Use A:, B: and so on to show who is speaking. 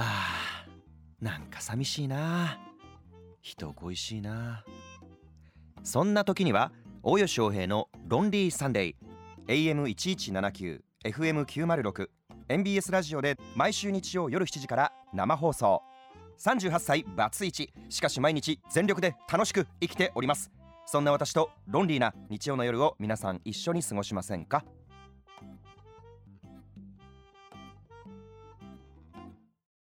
A: あーなんか寂しいな。人恋しいな。そんな時には大吉翔平の「ロンリーサンデー」AM1179 FM906 MBS ラジオで毎週日曜夜7時から生放送。38歳バツイチ。しかし毎日全力で楽しく生きております。そんな私とロンリーな日曜の夜を皆さん一緒に過ごしませんか？